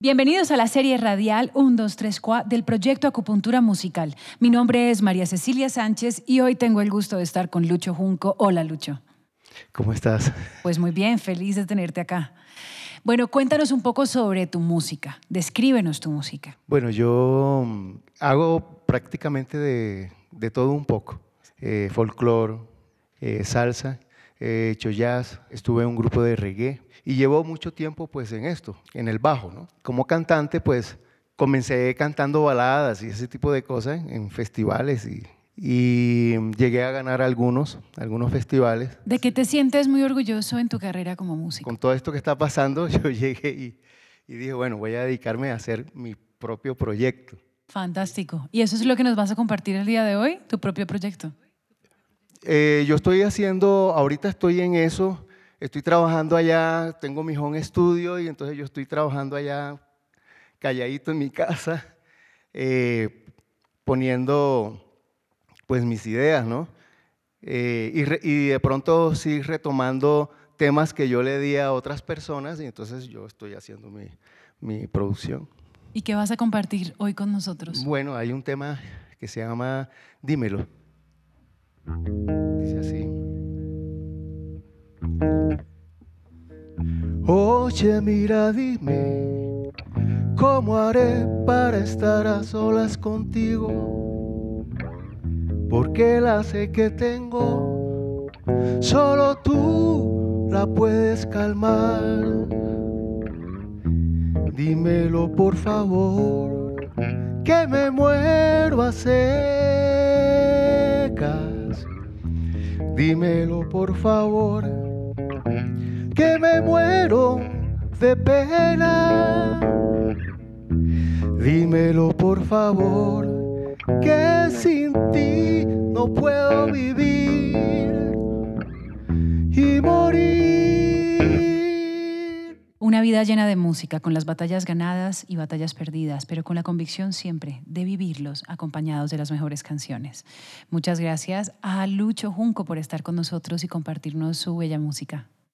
Bienvenidos a la serie radial 1, 2, 3, 4 del proyecto Acupuntura Musical. Mi nombre es María Cecilia Sánchez y hoy tengo el gusto de estar con Lucho Junco. Hola, Lucho. ¿Cómo estás? Pues muy bien, feliz de tenerte acá. Bueno, cuéntanos un poco sobre tu música. Descríbenos tu música. Bueno, yo mm, hago prácticamente de, todo un poco. Eh, folclore, eh, salsa, he hecho jazz, estuve en un grupo de reggae y llevo mucho tiempo pues en esto, en el bajo, ¿no? Como cantante pues comencé cantando baladas y ese tipo de cosas en festivales y, llegué a ganar algunos, algunos festivales. ¿De qué te sientes muy orgulloso en tu carrera como músico? Con todo esto que está pasando, yo llegué y, y dije, bueno, voy a dedicarme a hacer mi propio proyecto. Fantástico. ¿Y eso es lo que nos vas a compartir el día de hoy, tu propio proyecto? Eh, yo estoy haciendo, ahorita estoy en eso, estoy trabajando allá, tengo mi home estudio y entonces yo estoy trabajando allá calladito en mi casa, eh, poniendo pues mis ideas, ¿no? Eh, y, de pronto sí retomando temas que yo le di a otras personas y entonces yo estoy haciendo mi, mi producción. ¿Y qué vas a compartir hoy con nosotros? Bueno, hay un tema que se llama Dímelo. Oye, mira, dime, ¿cómo haré para estar a solas contigo? Porque la sé que tengo, solo tú la puedes calmar. Dímelo por favor, que me muero a secas Dímelo por favor, que me muero de pena. Dímelo por favor, que sin ti no puedo vivir y morir. Una vida llena de música, con las batallas ganadas y batallas perdidas, pero con la convicción siempre de vivirlos acompañados de las mejores canciones. Muchas gracias a Lucho Junco por estar con nosotros y compartirnos su bella música.